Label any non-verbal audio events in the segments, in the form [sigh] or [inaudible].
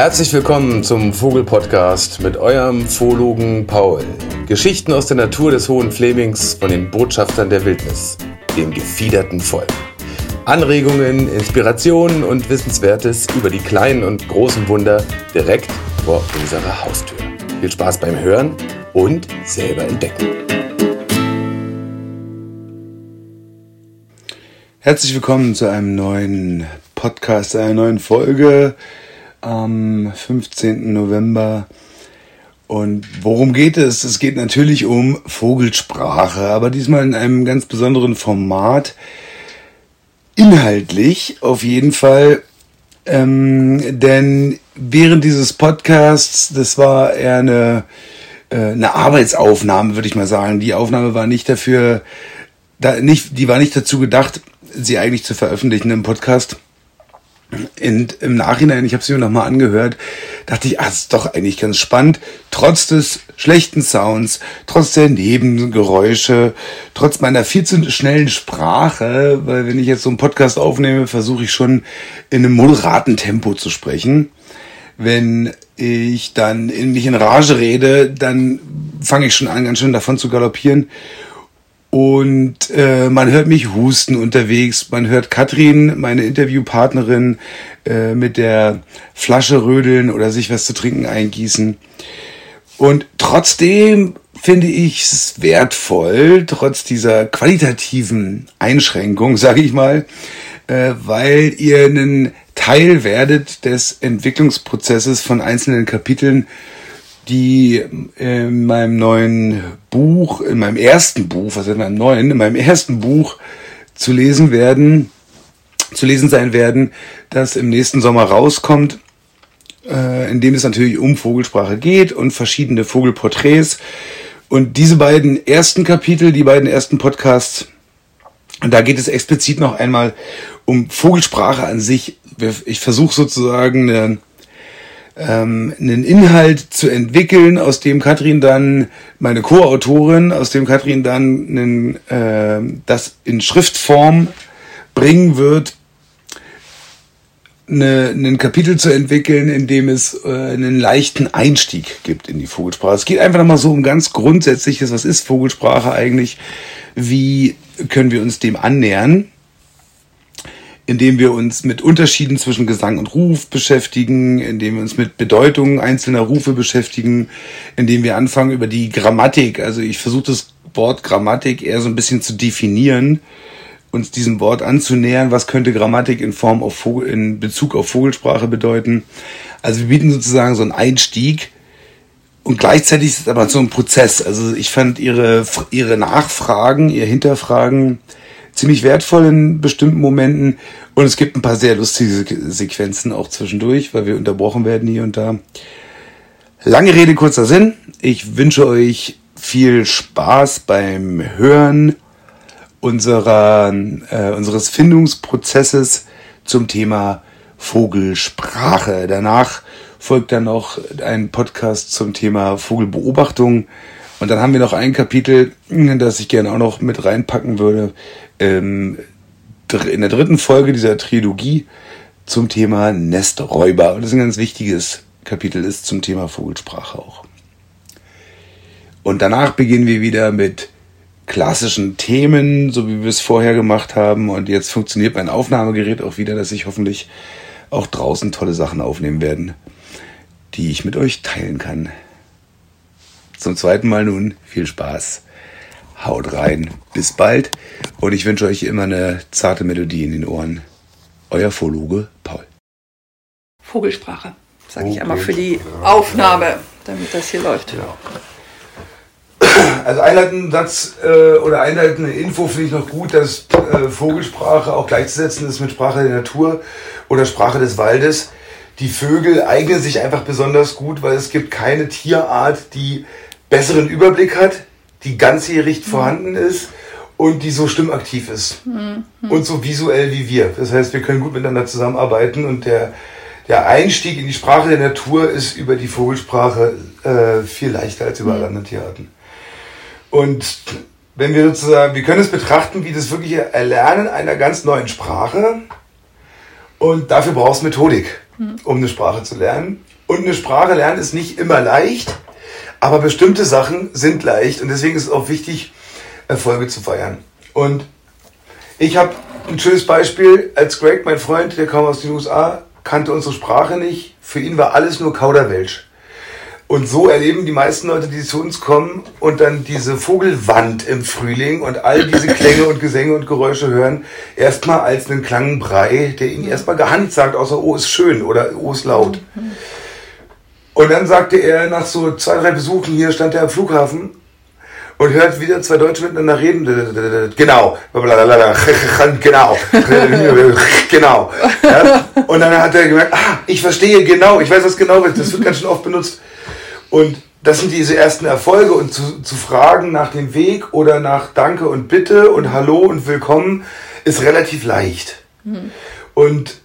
Herzlich willkommen zum Vogelpodcast mit eurem Vologen Paul. Geschichten aus der Natur des Hohen Flemings von den Botschaftern der Wildnis, dem gefiederten Volk. Anregungen, Inspirationen und Wissenswertes über die kleinen und großen Wunder direkt vor unserer Haustür. Viel Spaß beim Hören und selber entdecken. Herzlich willkommen zu einem neuen Podcast, einer neuen Folge am 15. November. Und worum geht es? Es geht natürlich um Vogelsprache, aber diesmal in einem ganz besonderen Format. Inhaltlich auf jeden Fall. Ähm, denn während dieses Podcasts, das war eher eine, äh, eine Arbeitsaufnahme, würde ich mal sagen. Die Aufnahme war nicht dafür, da, nicht, die war nicht dazu gedacht, sie eigentlich zu veröffentlichen im Podcast und im Nachhinein, ich habe sie mir nochmal angehört, dachte ich, ah, ist doch eigentlich ganz spannend. Trotz des schlechten Sounds, trotz der Nebengeräusche, trotz meiner viel zu schnellen Sprache, weil wenn ich jetzt so einen Podcast aufnehme, versuche ich schon in einem moderaten Tempo zu sprechen. Wenn ich dann in mich in Rage rede, dann fange ich schon an, ganz schön davon zu galoppieren. Und äh, man hört mich husten unterwegs, man hört Katrin, meine Interviewpartnerin, äh, mit der Flasche rödeln oder sich was zu trinken eingießen. Und trotzdem finde ich es wertvoll, trotz dieser qualitativen Einschränkung, [laughs] sage ich mal, äh, weil ihr einen Teil werdet des Entwicklungsprozesses von einzelnen Kapiteln die in meinem neuen Buch, in meinem ersten Buch, was in meinem neuen, in meinem ersten Buch zu lesen werden, zu lesen sein werden, das im nächsten Sommer rauskommt, äh, in dem es natürlich um Vogelsprache geht und verschiedene Vogelporträts. Und diese beiden ersten Kapitel, die beiden ersten Podcasts, da geht es explizit noch einmal um Vogelsprache an sich. Ich versuche sozusagen eine ähm, einen Inhalt zu entwickeln, aus dem Katrin dann, meine Co-Autorin, aus dem Katrin dann einen, äh, das in Schriftform bringen wird, eine, ein Kapitel zu entwickeln, in dem es äh, einen leichten Einstieg gibt in die Vogelsprache. Es geht einfach nochmal so um ganz Grundsätzliches, was ist Vogelsprache eigentlich, wie können wir uns dem annähern indem wir uns mit Unterschieden zwischen Gesang und Ruf beschäftigen, indem wir uns mit Bedeutungen einzelner Rufe beschäftigen, indem wir anfangen über die Grammatik, also ich versuche das Wort Grammatik eher so ein bisschen zu definieren, uns diesem Wort anzunähern, was könnte Grammatik in Form auf Vogel, in Bezug auf Vogelsprache bedeuten. Also wir bieten sozusagen so einen Einstieg und gleichzeitig ist es aber so ein Prozess. Also ich fand ihre, ihre Nachfragen, ihr Hinterfragen ziemlich wertvoll in bestimmten Momenten. Und es gibt ein paar sehr lustige Sequenzen auch zwischendurch, weil wir unterbrochen werden hier und da. Lange Rede, kurzer Sinn. Ich wünsche euch viel Spaß beim Hören unserer, äh, unseres Findungsprozesses zum Thema Vogelsprache. Danach folgt dann noch ein Podcast zum Thema Vogelbeobachtung. Und dann haben wir noch ein Kapitel, das ich gerne auch noch mit reinpacken würde, ähm, in der dritten Folge dieser Trilogie zum Thema Nesträuber. Und das ist ein ganz wichtiges Kapitel ist zum Thema Vogelsprache auch. Und danach beginnen wir wieder mit klassischen Themen, so wie wir es vorher gemacht haben. Und jetzt funktioniert mein Aufnahmegerät auch wieder, dass ich hoffentlich auch draußen tolle Sachen aufnehmen werden, die ich mit euch teilen kann. Zum zweiten Mal nun viel Spaß Haut rein. Bis bald. Und ich wünsche euch immer eine zarte Melodie in den Ohren. Euer Vorluge, Paul. Vogelsprache, sage ich einmal für die Aufnahme, damit das hier läuft. Ja. Also einleitenden Satz äh, oder einleitende Info finde ich noch gut, dass äh, Vogelsprache auch gleichzusetzen ist mit Sprache der Natur oder Sprache des Waldes. Die Vögel eignen sich einfach besonders gut, weil es gibt keine Tierart, die besseren Überblick hat die ganzjährig mhm. vorhanden ist und die so stimmaktiv ist mhm. und so visuell wie wir. Das heißt, wir können gut miteinander zusammenarbeiten und der, der Einstieg in die Sprache der Natur ist über die Vogelsprache äh, viel leichter als über alle anderen Tierarten. Und wenn wir sozusagen, wir können es betrachten wie das wirkliche Erlernen einer ganz neuen Sprache und dafür brauchst du Methodik, mhm. um eine Sprache zu lernen. Und eine Sprache lernen ist nicht immer leicht, aber bestimmte Sachen sind leicht und deswegen ist es auch wichtig, Erfolge zu feiern. Und ich habe ein schönes Beispiel, als Greg, mein Freund, der kam aus den USA, kannte unsere Sprache nicht. Für ihn war alles nur Kauderwelsch. Und so erleben die meisten Leute, die zu uns kommen und dann diese Vogelwand im Frühling und all diese Klänge und Gesänge und Geräusche hören, erstmal als einen Klangbrei, der ihnen erstmal nichts sagt, außer Oh ist schön oder Oh ist laut. Und dann sagte er nach so zwei, drei Besuchen hier, stand er am Flughafen und hört wieder zwei Deutsche miteinander reden. Genau. [laughs] Genau. [laughs] Genau. Ja? Und dann hat er gemerkt, ah, ich verstehe genau, ich weiß was genau, das wird ganz schön oft benutzt. Und das sind diese ersten Erfolge und zu, zu fragen nach dem Weg oder nach Danke und Bitte und Hallo und Willkommen ist relativ leicht. Mhm. Und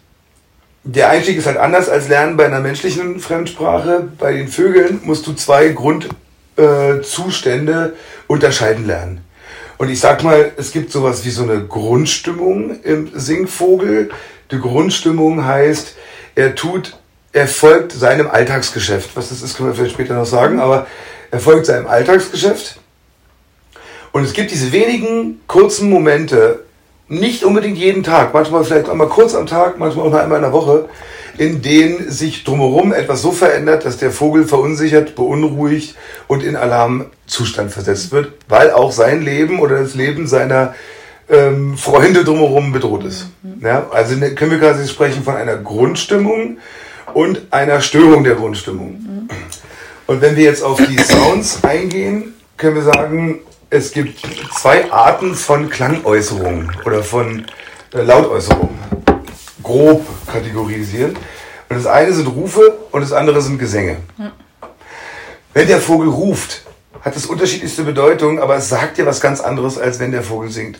der Einstieg ist halt anders als Lernen bei einer menschlichen Fremdsprache. Bei den Vögeln musst du zwei Grundzustände äh, unterscheiden lernen. Und ich sag mal, es gibt sowas wie so eine Grundstimmung im Singvogel. Die Grundstimmung heißt, er tut er folgt seinem Alltagsgeschäft. Was das ist, können wir vielleicht später noch sagen, aber er folgt seinem Alltagsgeschäft. Und es gibt diese wenigen kurzen Momente, nicht unbedingt jeden Tag, manchmal vielleicht einmal kurz am Tag, manchmal auch nur einmal in der Woche, in denen sich drumherum etwas so verändert, dass der Vogel verunsichert, beunruhigt und in Alarmzustand versetzt wird, weil auch sein Leben oder das Leben seiner ähm, Freunde drumherum bedroht ist. Ja, also ne, können wir quasi sprechen von einer Grundstimmung, und einer Störung der Grundstimmung. Und wenn wir jetzt auf die Sounds eingehen, können wir sagen, es gibt zwei Arten von Klangäußerungen oder von äh, Lautäußerungen. Grob kategorisieren. Und das eine sind Rufe und das andere sind Gesänge. Wenn der Vogel ruft, hat es unterschiedlichste Bedeutung, aber es sagt ja was ganz anderes, als wenn der Vogel singt.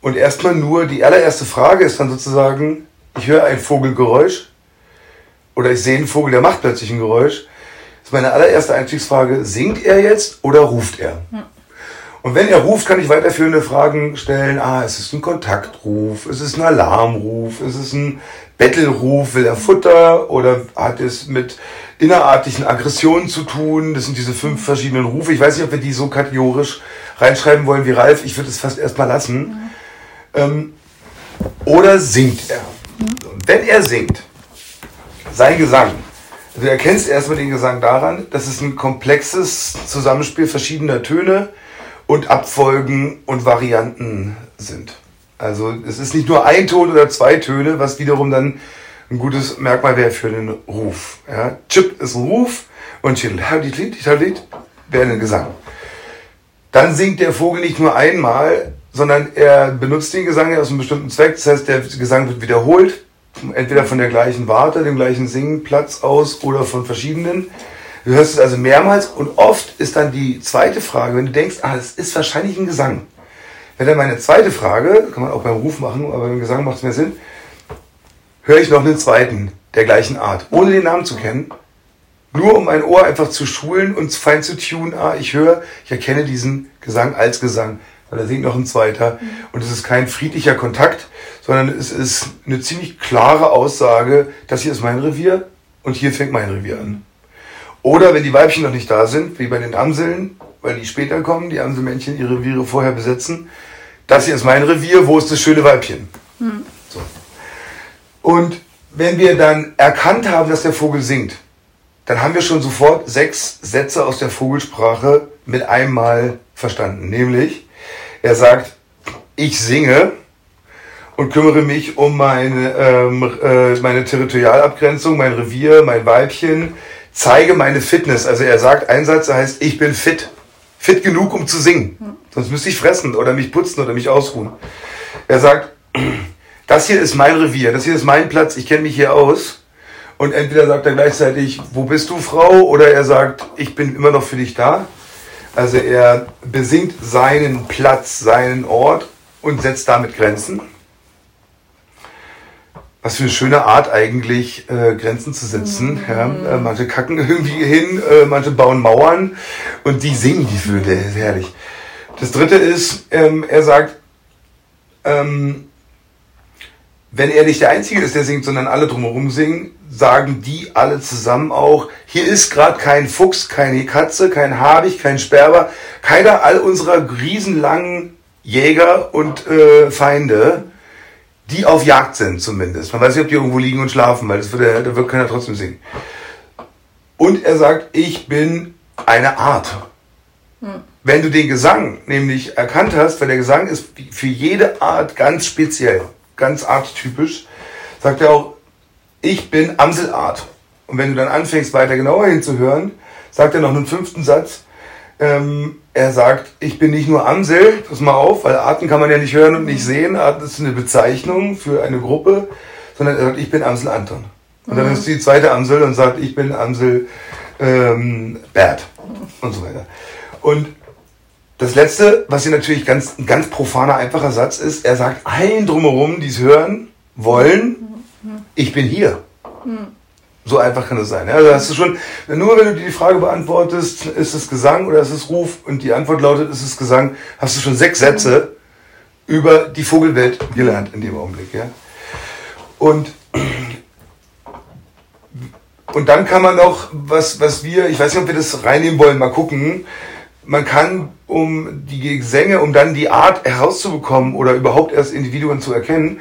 Und erstmal nur, die allererste Frage ist dann sozusagen, ich höre ein Vogelgeräusch oder ich sehe einen Vogel, der macht plötzlich ein Geräusch, ist meine allererste Einstiegsfrage, singt er jetzt oder ruft er? Ja. Und wenn er ruft, kann ich weiterführende Fragen stellen. Ah, ist es ein Kontaktruf? Ist es ein Alarmruf? Ist es ein Bettelruf? Will er Futter? Oder hat es mit innerartigen Aggressionen zu tun? Das sind diese fünf verschiedenen Rufe. Ich weiß nicht, ob wir die so kategorisch reinschreiben wollen wie Ralf. Ich würde es fast erstmal lassen. Ja. Ähm, oder singt er? Ja. Wenn er singt, sein Gesang. Du erkennst erstmal den Gesang daran, dass es ein komplexes Zusammenspiel verschiedener Töne und Abfolgen und Varianten sind. Also es ist nicht nur ein Ton oder zwei Töne, was wiederum dann ein gutes Merkmal wäre für den Ruf. Ja? Chip ist ein Ruf und Chilhalit [laughs] wäre ein Gesang. Dann singt der Vogel nicht nur einmal, sondern er benutzt den Gesang aus einem bestimmten Zweck. Das heißt, der Gesang wird wiederholt entweder von der gleichen Warte, dem gleichen Singplatz aus oder von verschiedenen. Du hörst es also mehrmals und oft ist dann die zweite Frage, wenn du denkst, ah, das ist wahrscheinlich ein Gesang. Wenn dann meine zweite Frage, kann man auch beim Ruf machen, aber beim Gesang macht es mehr Sinn, höre ich noch einen zweiten der gleichen Art, ohne den Namen zu kennen, nur um mein Ohr einfach zu schulen und fein zu tun, ah, ich höre, ich erkenne diesen Gesang als Gesang, weil da singt noch ein zweiter und es ist kein friedlicher Kontakt, sondern es ist eine ziemlich klare Aussage, das hier ist mein Revier und hier fängt mein Revier an. Oder wenn die Weibchen noch nicht da sind, wie bei den Amseln, weil die später kommen, die Amselmännchen ihre Reviere vorher besetzen, das hier ist mein Revier, wo ist das schöne Weibchen? Mhm. So. Und wenn wir dann erkannt haben, dass der Vogel singt, dann haben wir schon sofort sechs Sätze aus der Vogelsprache mit einmal verstanden. Nämlich, er sagt, ich singe, und kümmere mich um meine, ähm, äh, meine Territorialabgrenzung, mein Revier, mein Weibchen, zeige meine Fitness. Also er sagt, ein Satz heißt, ich bin fit. Fit genug, um zu singen. Sonst müsste ich fressen oder mich putzen oder mich ausruhen. Er sagt, das hier ist mein Revier, das hier ist mein Platz, ich kenne mich hier aus. Und entweder sagt er gleichzeitig, wo bist du, Frau? Oder er sagt, ich bin immer noch für dich da. Also er besingt seinen Platz, seinen Ort und setzt damit Grenzen was für eine schöne Art eigentlich, äh, Grenzen zu setzen. Mhm. Ja, äh, manche kacken irgendwie hin, äh, manche bauen Mauern und die singen die Vögel. Das ist herrlich. Das dritte ist, ähm, er sagt, ähm, wenn er nicht der Einzige ist, der singt, sondern alle drumherum singen, sagen die alle zusammen auch, hier ist gerade kein Fuchs, keine Katze, kein Habicht, kein Sperber, keiner all unserer riesenlangen Jäger und äh, Feinde, die auf Jagd sind zumindest. Man weiß nicht, ob die irgendwo liegen und schlafen, weil das wird, da wird keiner trotzdem singen. Und er sagt, ich bin eine Art. Hm. Wenn du den Gesang nämlich erkannt hast, weil der Gesang ist für jede Art ganz speziell ganz arttypisch, sagt er auch, ich bin Amselart. Und wenn du dann anfängst, weiter genauer hinzuhören, sagt er noch einen fünften Satz. Ähm, er sagt, ich bin nicht nur Amsel, pass mal auf, weil Arten kann man ja nicht hören und nicht sehen. Arten ist eine Bezeichnung für eine Gruppe, sondern er sagt, ich bin Amsel Anton. Und dann mhm. ist die zweite Amsel und sagt, ich bin Amsel ähm, Bert und so weiter. Und das letzte, was hier natürlich ganz, ein ganz profaner, einfacher Satz ist, er sagt allen drumherum, die es hören wollen, ich bin hier. So einfach kann es sein. Also hast du schon, nur wenn du dir die Frage beantwortest, ist es Gesang oder ist es Ruf und die Antwort lautet, ist es Gesang, hast du schon sechs Sätze über die Vogelwelt gelernt in dem Augenblick. Ja? Und, und dann kann man noch, was, was wir, ich weiß nicht, ob wir das reinnehmen wollen, mal gucken, man kann, um die Gesänge, um dann die Art herauszubekommen oder überhaupt erst Individuen zu erkennen,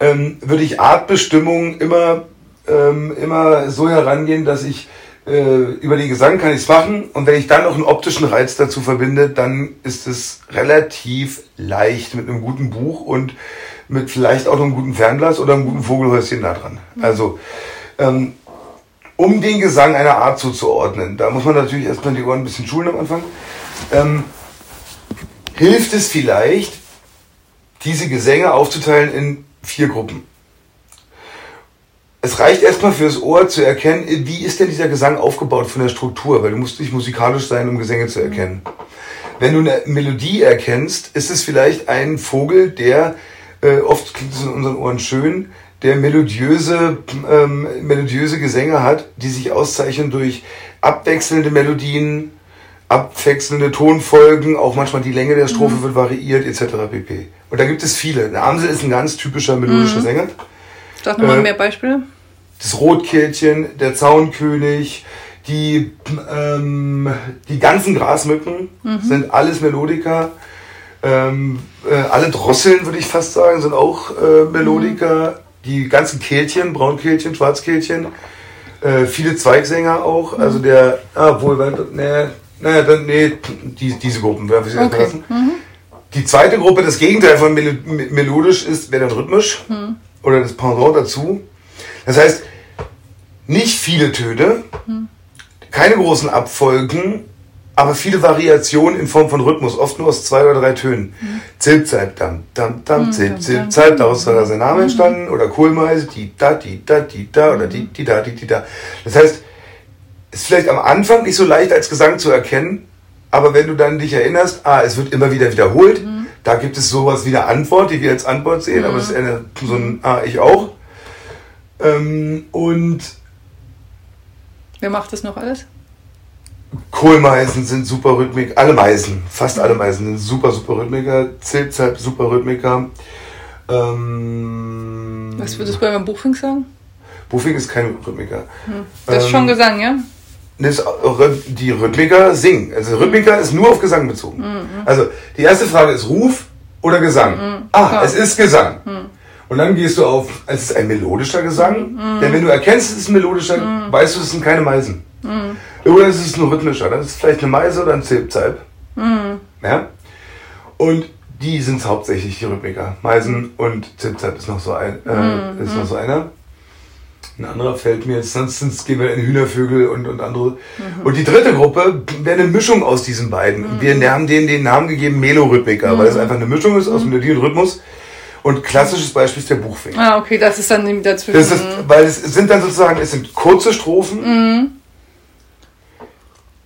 ähm, würde ich Artbestimmung immer, ähm, immer so herangehen, dass ich äh, über den Gesang kann ich es machen und wenn ich dann noch einen optischen Reiz dazu verbinde, dann ist es relativ leicht mit einem guten Buch und mit vielleicht auch einem guten Fernglas oder einem guten Vogelhäuschen da dran. Also ähm, um den Gesang einer Art zuzuordnen. Da muss man natürlich erstmal die Ohren ein bisschen schulen am Anfang. Ähm, hilft es vielleicht, diese Gesänge aufzuteilen in vier Gruppen. Es reicht erstmal fürs Ohr zu erkennen, wie ist denn dieser Gesang aufgebaut von der Struktur, weil du musst nicht musikalisch sein, um Gesänge zu erkennen. Wenn du eine Melodie erkennst, ist es vielleicht ein Vogel, der, äh, oft klingt es in unseren Ohren schön, der melodiöse, ähm, melodiöse Gesänge hat, die sich auszeichnen durch abwechselnde Melodien, abwechselnde Tonfolgen, auch manchmal die Länge der Strophe mhm. wird variiert, etc. pp. Und da gibt es viele. Der Amsel ist ein ganz typischer melodischer mhm. Sänger. Sag nochmal äh, mehr Beispiele. Das Rotkehlchen, der Zaunkönig, die, ähm, die ganzen Grasmücken mhm. sind alles Melodiker. Ähm, äh, alle Drosseln, würde ich fast sagen, sind auch äh, Melodiker die ganzen Kehlchen, Braunkehlchen, Schwarzkehlchen, äh, viele Zweigsänger auch, mhm. also der, ah, wohl, ne, naja, dann, nee, die, diese Gruppen werfe ich okay. lassen. Mhm. Die zweite Gruppe, das Gegenteil von mel melodisch ist, wäre dann rhythmisch mhm. oder das Pendant dazu. Das heißt, nicht viele Töne, mhm. keine großen Abfolgen, aber viele Variationen in Form von Rhythmus, oft nur aus zwei oder drei Tönen. Mhm. Zilpzalp, dam, dam, dam, zilp, zilp, zalp, daraus ist der Name entstanden, oder Kohlmeise, die, da, die, da, die, da, oder die, die, da, die, die, da. Das heißt, ist vielleicht am Anfang nicht so leicht als Gesang zu erkennen, aber wenn du dann dich erinnerst, ah, es wird immer wieder wiederholt, mhm. da gibt es sowas wie eine Antwort, die wir als Antwort sehen, mhm. aber es ist eine, so ein, ah, ich auch. Ähm, und Wer macht das noch alles? Kohlmeisen sind super Rhythmik, alle Meisen, fast alle Meisen sind super, super Rhythmiker. Zilpzalp, super Rhythmiker. Ähm, Was würdest du beim Buchfink sagen? Buchfink ist kein Rhythmiker. Hm. Das ist ähm, schon Gesang, ja? Das, die Rhythmiker singen. Also Rhythmiker ist nur auf Gesang bezogen. Mhm. Also die erste Frage ist Ruf oder Gesang. Mhm. Ah, ja. es ist Gesang. Mhm. Und dann gehst du auf, es ist ein melodischer Gesang. Mhm. Denn wenn du erkennst, es ist ein melodischer, mhm. weißt du, es sind keine Meisen. Mhm. Oder es ist ein rhythmischer. Das ist vielleicht eine Meise oder ein Zilpzalp. Mhm. Ja? Und die sind hauptsächlich die Rhythmiker. Meisen und Zilpzalp ist noch so ein, äh, mhm. ist noch so einer. Ein anderer fällt mir jetzt, sonst gehen wir in Hühnervögel und, und andere. Mhm. Und die dritte Gruppe wäre eine Mischung aus diesen beiden. Mhm. Wir haben denen den Namen gegeben Melorhythmiker, mhm. weil es einfach eine Mischung ist aus mhm. Melodie und Rhythmus. Und klassisches Beispiel ist der Buchfink. Ah, okay, das ist dann dazwischen. Das ist, weil es sind dann sozusagen, es sind kurze Strophen. Mhm.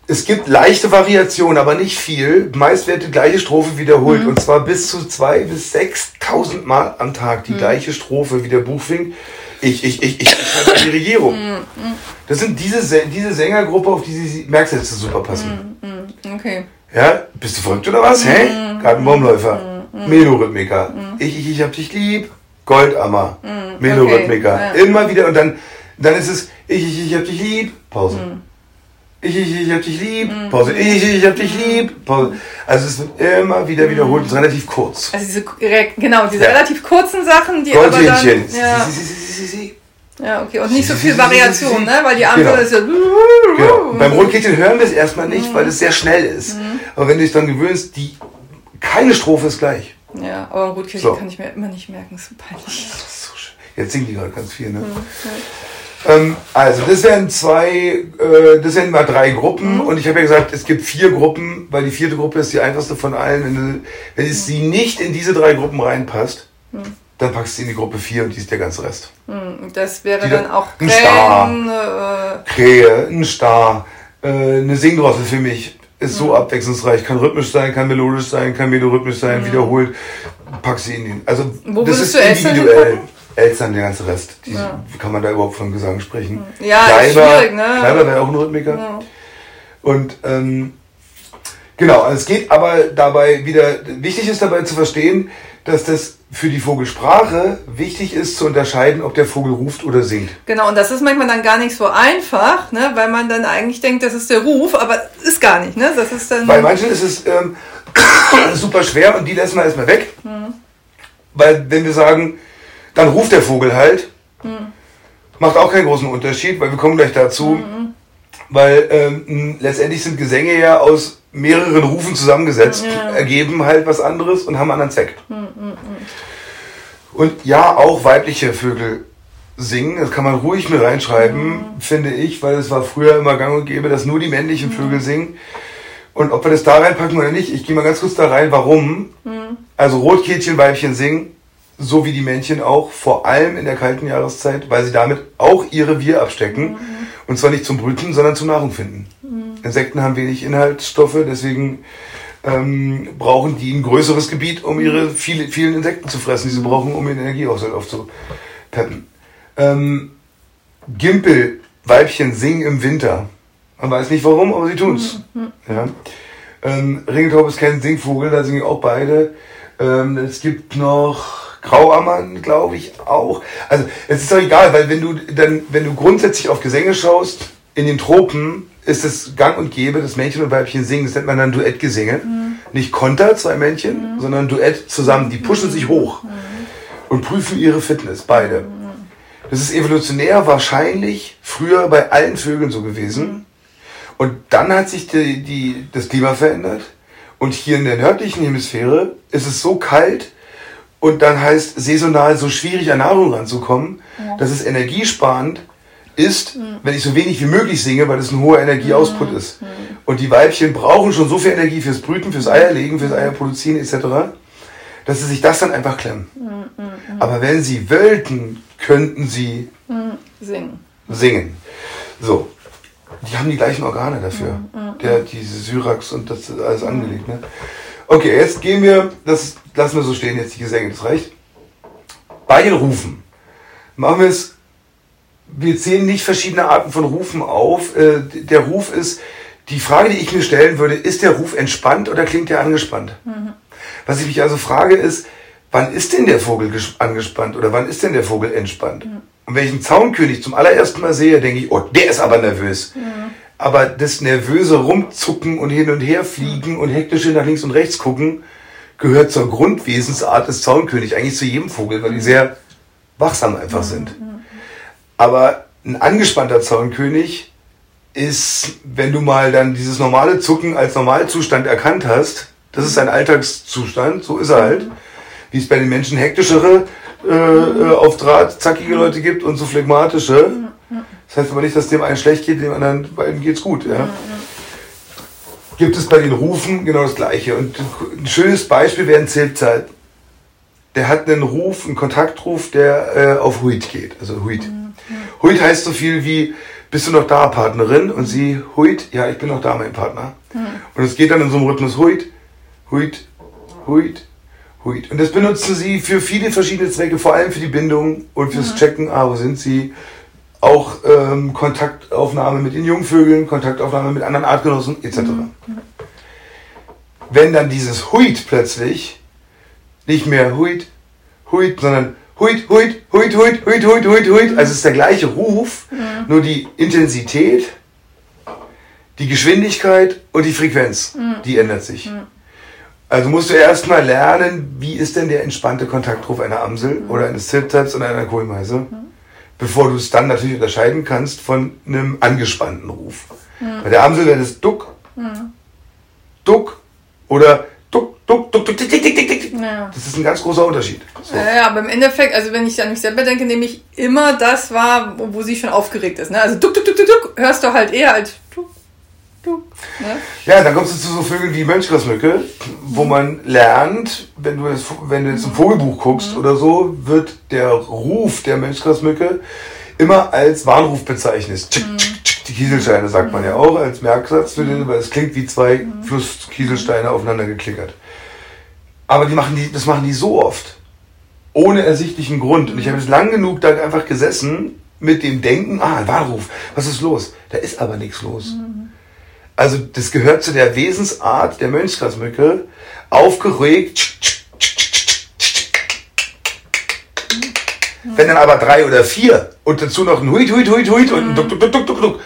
Es gibt leichte Variationen, aber nicht viel. Meist wird die gleiche Strophe wiederholt. Mhm. Und zwar bis zu zwei bis 6.000 Mal am Tag die mhm. gleiche Strophe wie der Buchfink. Ich, ich, ich, ich, ich die Regierung. Mhm. Das sind diese, diese Sängergruppe, auf die sie Merksätze super passen. Mhm. Okay. Ja, bist du verrückt oder was? Hä? Gartenbaumläufer. Melorhythmika. Ich, ich, ich hab dich lieb, Goldammer, ja. Immer wieder und dann, dann ist es, ich, ich, ich hab dich lieb, Pause. Ich, ich, ich hab dich lieb, Pause. Ich, ich, ich hab dich lieb, Pause. Also es wird immer wieder wiederholt, es ist relativ kurz. Also diese, genau, diese Ja. relativ kurzen Sachen, die aber dann... Goldhähnchen. Ja, Sie, sie, sie, sie, sie, sie. ja, okay. Und nicht so viel Variation, ne? Weil die andere Genau. ist ja... Genau. Beim Rotkehlchen hören wir es erstmal nicht, weil es sehr schnell ist. Mhm. Aber wenn du dich dann gewöhnst, die, keine Strophe ist gleich. Ja, aber gut, Kirche So. kann ich mir immer nicht merken, ist so peinlich. Das ist so schön. Jetzt singen die gerade ganz viel, ne? Ähm, also, das wären zwei, äh, das wären mal drei Gruppen. Und ich habe ja gesagt, es gibt vier Gruppen, weil die vierte Gruppe ist die einfachste von allen. Wenn, du, wenn es sie nicht in diese drei Gruppen reinpasst, dann packst du sie in die Gruppe vier und die ist der ganze Rest. Hm, Das wäre Die- dann auch ein Star. Äh, Krähe, ein Star, äh, eine Singdrossel für mich ist so abwechslungsreich. Kann rhythmisch sein, kann melodisch sein, kann melorhythmisch sein, wiederholt. Pack sie in den. Also Wo das ist individuell. Elstern, der ganze Rest. Die, Ja. Wie kann man da überhaupt von Gesang sprechen? Ja, ist schwierig, ne? Kleiber wäre auch ein Rhythmiker. Ja. Und ähm, genau, also es geht aber dabei wieder, wichtig ist dabei zu verstehen, dass das für die Vogelsprache wichtig ist zu unterscheiden, ob der Vogel ruft oder singt. Genau, und das ist manchmal dann gar nicht so einfach, ne? Weil man dann eigentlich denkt, das ist der Ruf, aber ist gar nicht, ne? Das ist dann... Bei manchen ist es ähm, [coughs] super schwer und die lassen wir erstmal weg. Weil wenn wir sagen, dann ruft der Vogel halt, macht auch keinen großen Unterschied, weil wir kommen gleich dazu. Weil ähm, letztendlich sind Gesänge ja aus mehreren Rufen zusammengesetzt, ergeben halt was anderes und haben einen anderen Zweck. Und ja, auch weibliche Vögel singen, das kann man ruhig mit reinschreiben, finde ich, weil es war früher immer gang und gäbe, dass nur die männlichen Vögel singen. Und ob wir das da reinpacken oder nicht, ich gehe mal ganz kurz da rein, warum. Also Rotkehlchen, Weibchen singen, so wie die Männchen auch, vor allem in der kalten Jahreszeit, weil sie damit auch ihr Revier abstecken. Und zwar nicht zum Brüten, sondern zum Nahrung finden. Insekten haben wenig Inhaltsstoffe, deswegen ähm, brauchen die ein größeres Gebiet, um ihre viele, vielen Insekten zu fressen, die sie brauchen, um ihren Energiehaushalt aufzupeppen. Ähm, Gimpel, Weibchen singen im Winter. Man weiß nicht warum, aber sie tun's. Ja. Ähm, Ringeltaub ist kein Singvogel, da singen auch beide. Ähm, es gibt noch Grauammern, glaube ich, auch. Also es ist doch egal, weil wenn du dann, wenn du grundsätzlich auf Gesänge schaust, in den Tropen ist es gang und gäbe, dass Männchen und Weibchen singen. Das nennt man dann Duettgesänge. Nicht Konter, zwei Männchen, sondern Duett zusammen. Die pushen sich hoch und prüfen ihre Fitness, beide. Das ist evolutionär wahrscheinlich früher bei allen Vögeln so gewesen. Und dann hat sich die, die, das Klima verändert. Und hier in der nördlichen Hemisphäre ist es so kalt und dann heißt saisonal so schwierig an Nahrung ranzukommen, dass es energiesparend ist, wenn ich so wenig wie möglich singe, weil es ein hoher Energieausput ist. Und die Weibchen brauchen schon so viel Energie fürs Brüten, fürs Eierlegen, fürs Eierproduzieren etc., dass sie sich das dann einfach klemmen. Aber wenn sie wollten, könnten sie Singen. singen. So. Die haben die gleichen Organe dafür. Der, diese Syrax und das ist alles angelegt. Ne? Okay, jetzt gehen wir, das lassen wir so stehen, jetzt die Gesänge, das reicht. Bei den Rufen machen wir es, wir zählen nicht verschiedene Arten von Rufen auf. Äh, Der Ruf ist, die Frage, die ich mir stellen würde, ist der Ruf entspannt oder klingt der angespannt? Was ich mich also frage ist, wann ist denn der Vogel ges- angespannt oder wann ist denn der Vogel entspannt? Und wenn ich einen Zaunkönig zum allerersten Mal sehe, denke ich, oh, der ist aber nervös. Aber das nervöse Rumzucken und hin und her fliegen und hektische nach links und rechts gucken, gehört zur Grundwesensart des Zaunkönigs, eigentlich zu jedem Vogel, weil die sehr wachsam einfach sind. Aber ein angespannter Zaunkönig ist, wenn du mal dann dieses normale Zucken als Normalzustand erkannt hast, das ist ein Alltagszustand, so ist er halt. Wie es bei den Menschen hektischere, äh, äh, auf Draht zackige Leute gibt und so phlegmatische. Das heißt aber nicht, dass dem einen schlecht geht, dem anderen beiden geht's gut. Ja? Gibt es bei den Rufen genau das Gleiche. Und ein schönes Beispiel wäre ein Zilpzeit. Der hat einen Ruf, einen Kontaktruf, der äh, auf Huit geht. Also Huit. Huit heißt so viel wie, bist du noch da, Partnerin? Und sie, Huit, ja, ich bin noch da, mein Partner. Und es geht dann in so einem Rhythmus Huit, Huit, Huit, Huit. Und das benutzen sie für viele verschiedene Zwecke, vor allem für die Bindung und fürs Checken, ah, wo sind sie? Auch ähm, Kontaktaufnahme mit den Jungvögeln, Kontaktaufnahme mit anderen Artgenossen, etc. Wenn dann dieses Huit plötzlich Nicht mehr huit, huit, sondern huit, huit, huit, huit, huit, huit, huit, huit. Also es ist der gleiche Ruf, nur die Intensität, die Geschwindigkeit und die Frequenz, die ändert sich. Also musst du erstmal lernen, wie ist denn der entspannte Kontaktruf einer Amsel oder eines Zilptaps oder einer Kohlmeise, bevor du es dann natürlich unterscheiden kannst von einem angespannten Ruf. Bei der Amsel wäre das Duck, Duck oder Duck, Duck, Duck, Duck, Tick, Tick, Tick, Tick, Tick. Ja. Das ist ein ganz großer Unterschied. So. Ja, ja, aber im Endeffekt, also wenn ich an mich selber denke, nehme ich immer das wahr, wo, wo sie schon aufgeregt ist. Ne? Also duck, duck, duck, duck, duck, hörst du halt eher als duck, duck. Ne? Ja, dann kommst du zu so Vögeln wie Mönchgrasmücke, wo man lernt, wenn du jetzt, wenn du jetzt ein Vogelbuch guckst oder so, wird der Ruf der Mönchgrasmücke immer als Warnruf bezeichnet. Tschick, Die Kieselsteine sagt man ja auch als Merksatz für den, weil es klingt wie zwei Flusskieselsteine aufeinander geklickert. Aber die machen die, das machen die so oft. Ohne ersichtlichen Grund. Und ich habe jetzt lang genug da einfach gesessen mit dem Denken, ah, Warnruf, was ist los? Da ist aber nichts los. Also das gehört zu der Wesensart der Mönchsgrasmücke. Aufgeregt. Wenn dann aber drei oder vier und dazu noch ein Huit, Huit, Huit, Huit und ein Duck, Duck, Duck, Duck, Duck, Duck,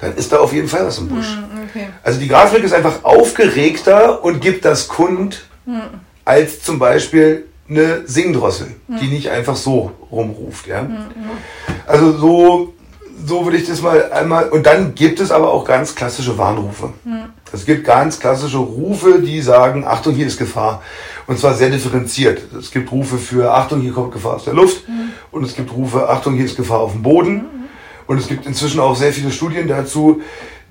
dann ist da auf jeden Fall was im Busch. Okay. Also die Grasmücke ist einfach aufgeregter und gibt das kund als zum Beispiel eine Singdrossel, die nicht einfach so rumruft. Ja? Also so, so würde ich das mal einmal. Und dann gibt es aber auch ganz klassische Warnrufe. Es gibt ganz klassische Rufe, die sagen, Achtung, hier ist Gefahr. Und zwar sehr differenziert. Es gibt Rufe für Achtung, hier kommt Gefahr aus der Luft. Und es gibt Rufe, Achtung, hier ist Gefahr auf dem Boden. Und es gibt inzwischen auch sehr viele Studien dazu,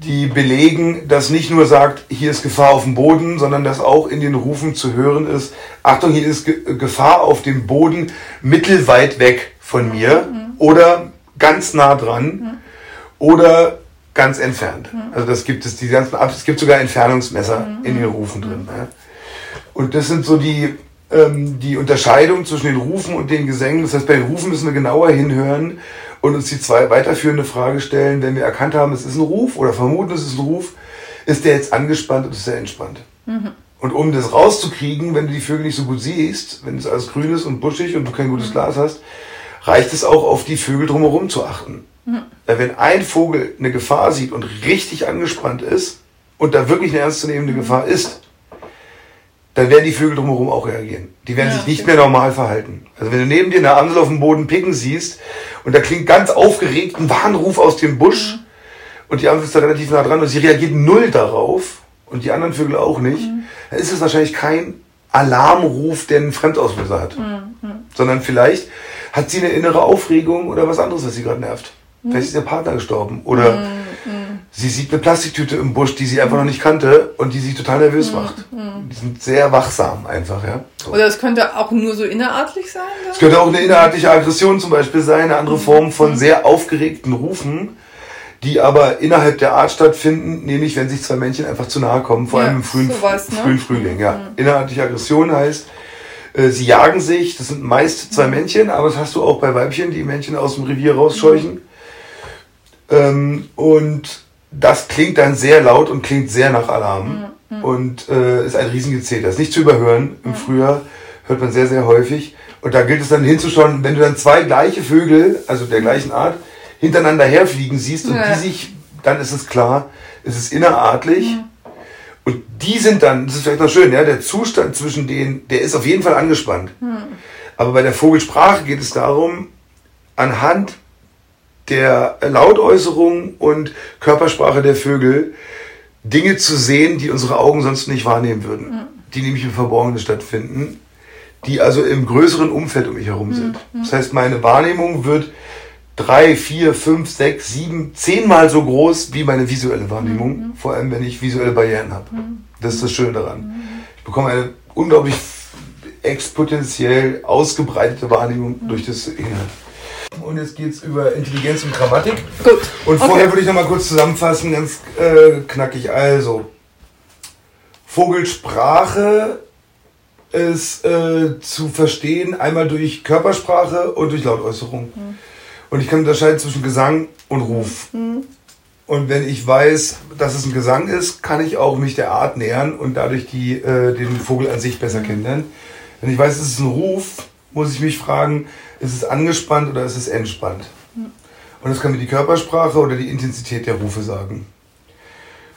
die belegen, dass nicht nur sagt, hier ist Gefahr auf dem Boden, sondern dass auch in den Rufen zu hören ist, Achtung, hier ist Ge Gefahr auf dem Boden mittelweit weg von mir oder ganz nah dran oder ganz entfernt. Also das gibt es, die ganzen, es gibt sogar Entfernungsmesser in den Rufen drin. Ja. Und das sind so die, ähm, die Unterscheidung zwischen den Rufen und den Gesängen. Das heißt, bei den Rufen müssen wir genauer hinhören und uns die zwei weiterführende Frage stellen, wenn wir erkannt haben, es ist ein Ruf oder vermuten, es ist ein Ruf, ist der jetzt angespannt oder ist der entspannt? Und um das rauszukriegen, wenn du die Vögel nicht so gut siehst, wenn es alles grün ist und buschig und du kein gutes Glas hast, reicht es auch auf die Vögel drumherum zu achten. Weil wenn ein Vogel eine Gefahr sieht und richtig angespannt ist und da wirklich eine ernstzunehmende Gefahr ist, dann werden die Vögel drumherum auch reagieren. Die werden Ja, sich nicht stimmt. mehr normal verhalten. Also wenn du neben dir eine Amsel auf dem Boden picken siehst und da klingt ganz aufgeregt ein Warnruf aus dem Busch und die Amsel ist da relativ nah dran und sie reagiert null darauf und die anderen Vögel auch nicht, dann ist es wahrscheinlich kein Alarmruf, der einen Fremdauslöser hat. Sondern vielleicht hat sie eine innere Aufregung oder was anderes, was sie gerade nervt. Vielleicht ist ihr Partner gestorben oder sie sieht eine Plastiktüte im Busch, die sie einfach noch nicht kannte und die sie total nervös macht. Die sind sehr wachsam einfach, ja. So. Oder es könnte auch nur so innerartlich sein. Es könnte auch eine innerartige Aggression zum Beispiel sein, eine andere Form von sehr aufgeregten Rufen, die aber innerhalb der Art stattfinden, nämlich wenn sich zwei Männchen einfach zu nahe kommen, vor Ja, allem im frühen, sowas, ne? frühen Frühling. Ja. Innerartige Aggression heißt, äh, sie jagen sich, das sind meist zwei Männchen, aber das hast du auch bei Weibchen, die Männchen aus dem Revier rausscheuchen. Ähm, und das klingt dann sehr laut und klingt sehr nach Alarm und äh, ist ein Riesengezeter. Ist nicht zu überhören. Im Frühjahr hört man sehr, sehr häufig. Und da gilt es dann hinzuschauen, wenn du dann zwei gleiche Vögel, also der gleichen Art, hintereinander herfliegen siehst und Ja. die sich, dann ist es klar, es ist innerartlich. Und die sind dann, das ist vielleicht noch schön, ja, der Zustand zwischen denen, der ist auf jeden Fall angespannt. Aber bei der Vogelsprache geht es darum, anhand der Lautäußerung und Körpersprache der Vögel Dinge zu sehen, die unsere Augen sonst nicht wahrnehmen würden. Die nämlich im Verborgenen stattfinden, die also im größeren Umfeld um mich herum sind. Das heißt, meine Wahrnehmung wird drei, vier, fünf, sechs, sieben, zehnmal so groß wie meine visuelle Wahrnehmung, vor allem wenn ich visuelle Barrieren habe. Das ist das Schöne daran. Ich bekomme eine unglaublich exponentiell ausgebreitete Wahrnehmung durch das Gehirn. Und jetzt geht es über Intelligenz und Grammatik. Gut. Und Okay. vorher würde ich noch mal kurz zusammenfassen, ganz äh, knackig. Also, Vogelsprache ist äh, zu verstehen einmal durch Körpersprache und durch Lautäußerung. Und ich kann unterscheiden zwischen Gesang und Ruf. Und wenn ich weiß, dass es ein Gesang ist, kann ich auch mich der Art nähern und dadurch die, äh, den Vogel an sich besser kennenlernen. Wenn ich weiß, es ist ein Ruf, muss ich mich fragen, ist es angespannt oder ist es entspannt? Und das kann mir die Körpersprache oder die Intensität der Rufe sagen.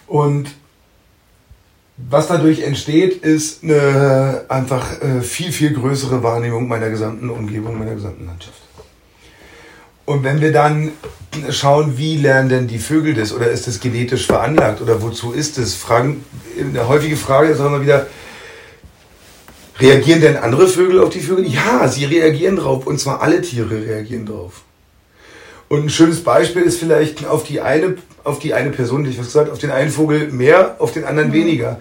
Und was dadurch entsteht, ist eine einfach äh, viel, viel größere Wahrnehmung meiner gesamten Umgebung, meiner gesamten Landschaft. Und wenn wir dann schauen, wie lernen denn die Vögel das oder ist das genetisch veranlagt oder wozu ist es? Fragen, eine häufige Frage ist auch immer wieder, reagieren denn andere Vögel auf die Vögel? Ja, sie reagieren drauf und zwar alle Tiere reagieren drauf. Und ein schönes Beispiel ist vielleicht auf die eine, auf die eine Person, die ich was gesagt, auf den einen Vogel mehr, auf den anderen mhm. weniger.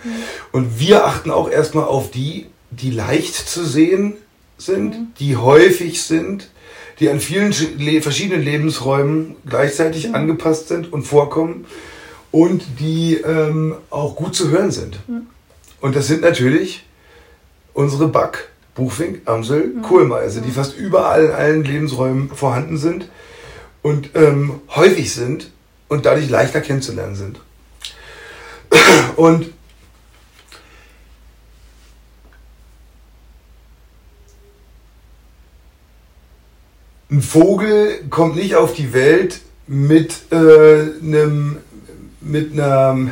Und wir achten auch erstmal auf die, die leicht zu sehen sind, mhm. die häufig sind, die an vielen verschiedenen Lebensräumen gleichzeitig mhm. angepasst sind und vorkommen und die ähm, auch gut zu hören sind. Mhm. Und das sind natürlich unsere Back, Buchfink, Amsel, mhm. Kohlmeise, die fast überall in allen Lebensräumen vorhanden sind und ähm, häufig sind und dadurch leichter kennenzulernen sind. [clears throat] Und ein Vogel kommt nicht auf die Welt mit äh, einem mit einem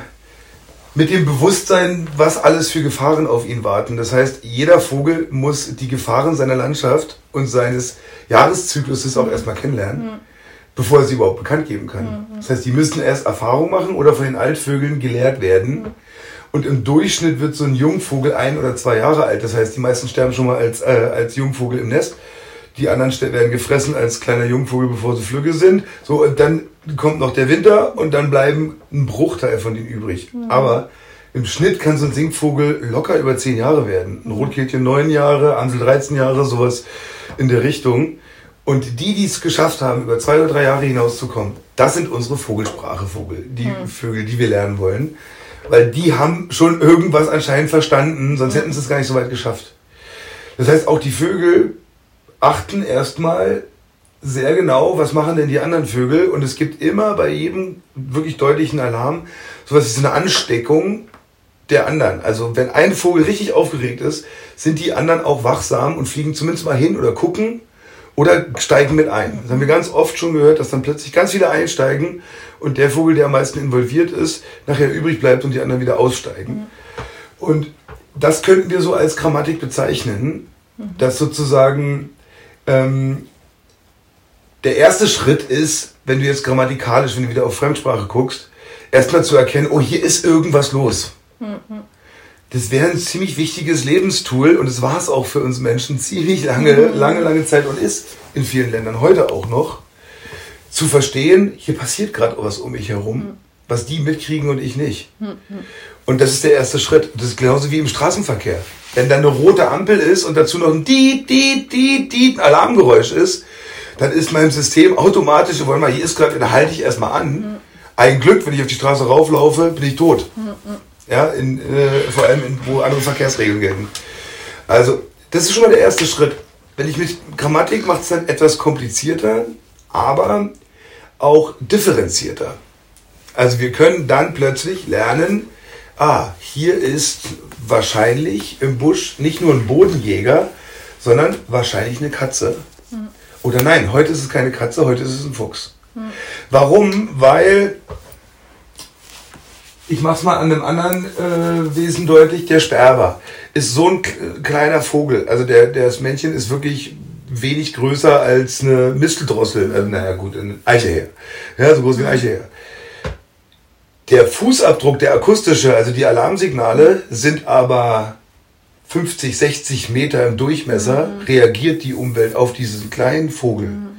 mit dem Bewusstsein, was alles für Gefahren auf ihn warten. Das heißt, jeder Vogel muss die Gefahren seiner Landschaft und seines Jahreszykluses auch erstmal kennenlernen. Mhm bevor er sie überhaupt bekannt geben kann. Mhm. Das heißt, die müssen erst Erfahrung machen oder von den Altvögeln gelehrt werden. Mhm. Und im Durchschnitt wird so ein Jungvogel ein oder zwei Jahre alt. Das heißt, die meisten sterben schon mal als, äh, als Jungvogel im Nest. Die anderen werden gefressen als kleiner Jungvogel, bevor sie Flügge sind. So, und dann kommt noch der Winter und dann bleiben ein Bruchteil von denen übrig. Mhm. Aber im Schnitt kann so ein Singvogel locker über zehn Jahre werden. Ein Rotkehlchen neun Jahre, Ansel 13 Jahre, sowas in der Richtung. Und die, die es geschafft haben, über zwei oder drei Jahre hinauszukommen, das sind unsere Vogelsprache, Vogel, die hm. Vögel, die wir lernen wollen. Weil die haben schon irgendwas anscheinend verstanden, sonst hätten sie es gar nicht so weit geschafft. Das heißt, auch die Vögel achten erstmal sehr genau, was machen denn die anderen Vögel. Und es gibt immer bei jedem wirklich deutlichen Alarm sowas wie so eine Ansteckung der anderen. Also wenn ein Vogel richtig aufgeregt ist, sind die anderen auch wachsam und fliegen zumindest mal hin oder gucken oder steigen mit ein. Das haben wir ganz oft schon gehört, dass dann plötzlich ganz viele einsteigen und der Vogel, der am meisten involviert ist, nachher übrig bleibt und die anderen wieder aussteigen. Und das könnten wir so als Grammatik bezeichnen, mhm. dass sozusagen ähm, der erste Schritt ist, wenn du jetzt grammatikalisch, wenn du wieder auf Fremdsprache guckst, erstmal zu erkennen, oh, hier ist irgendwas los. Mhm das wäre ein ziemlich wichtiges Lebenstool und es war es auch für uns Menschen ziemlich lange, mhm. lange, lange Zeit und ist in vielen Ländern heute auch noch, zu verstehen, hier passiert gerade was um mich herum, mhm. was die mitkriegen und ich nicht. Mhm. Und das ist der erste Schritt. Das ist genauso wie im Straßenverkehr. Wenn da eine rote Ampel ist und dazu noch ein Diet, Diet, Diet, Diet, Alarmgeräusch ist, dann ist mein System automatisch, wollen mal, hier ist gerade, dann halte ich erstmal an. Ein Glück, wenn ich auf die Straße rauflaufe, bin ich tot. Ja, in, äh, vor allem, in, wo andere Verkehrsregeln gelten. Also, das ist schon mal der erste Schritt. Wenn ich mit Grammatik macht es dann etwas komplizierter, aber auch differenzierter. Also wir können dann plötzlich lernen, ah, hier ist wahrscheinlich im Busch nicht nur ein Bodenjäger, sondern wahrscheinlich eine Katze. Mhm. Oder nein, heute ist es keine Katze, heute ist es ein Fuchs. Mhm. Warum? Weil ich mache es mal an einem anderen äh, Wesen deutlich, der Sperber ist so ein kleiner Vogel. Also der, der das Männchen ist wirklich wenig größer als eine Misteldrossel. Äh, naja gut, eine Eiche her. Ja, so groß wie eine Eiche her. Der Fußabdruck, der akustische, also die Alarmsignale, sind aber 50, 60 Meter im Durchmesser, mhm. reagiert die Umwelt auf diesen kleinen Vogel. Mhm.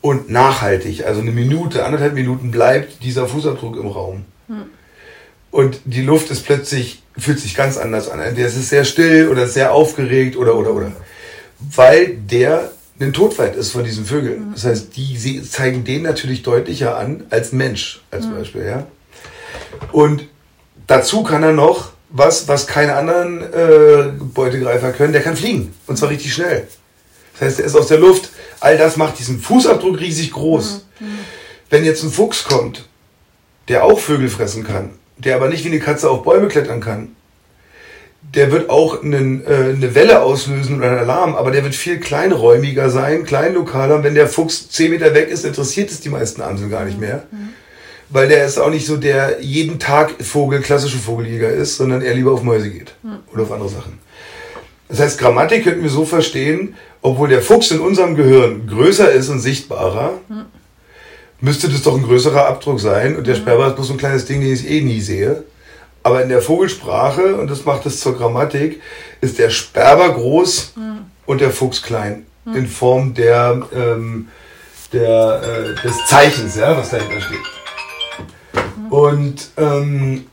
Und nachhaltig, also eine Minute, anderthalb Minuten bleibt dieser Fußabdruck im Raum. Mhm und die Luft ist plötzlich, fühlt sich ganz anders an. Der ist sehr still oder sehr aufgeregt oder, oder, oder. Weil der ein Todfeind ist von diesen Vögeln. Das heißt, die zeigen den natürlich deutlicher an als Mensch, als mhm. Beispiel, ja. Und dazu kann er noch was, was keine anderen äh, Beutegreifer können, der kann fliegen. Und zwar richtig schnell. Das heißt, er ist aus der Luft. All das macht diesen Fußabdruck riesig groß. Mhm. mhm. Wenn jetzt ein Fuchs kommt, der auch Vögel fressen kann, der aber nicht wie eine Katze auf Bäume klettern kann, der wird auch einen, äh, eine Welle auslösen oder einen Alarm, aber der wird viel kleinräumiger sein, kleinlokaler. Und wenn der Fuchs 10 Meter weg ist, interessiert es die meisten Amseln gar nicht mehr. Weil der ist auch nicht so der jeden Tag Vogel, klassische Vogeljäger ist, sondern er lieber auf Mäuse geht oder auf andere Sachen. Das heißt, Grammatik könnten wir so verstehen, obwohl der Fuchs in unserem Gehirn größer ist und sichtbarer, müsste das doch ein größerer Abdruck sein. Und der Sperber ist bloß so ein kleines Ding, den ich eh nie sehe. Aber in der Vogelsprache, und das macht es zur Grammatik, ist der Sperber groß und der Fuchs klein. In Form der, ähm, der, äh, des Zeichens, ja, was dahinter steht. Und ähm,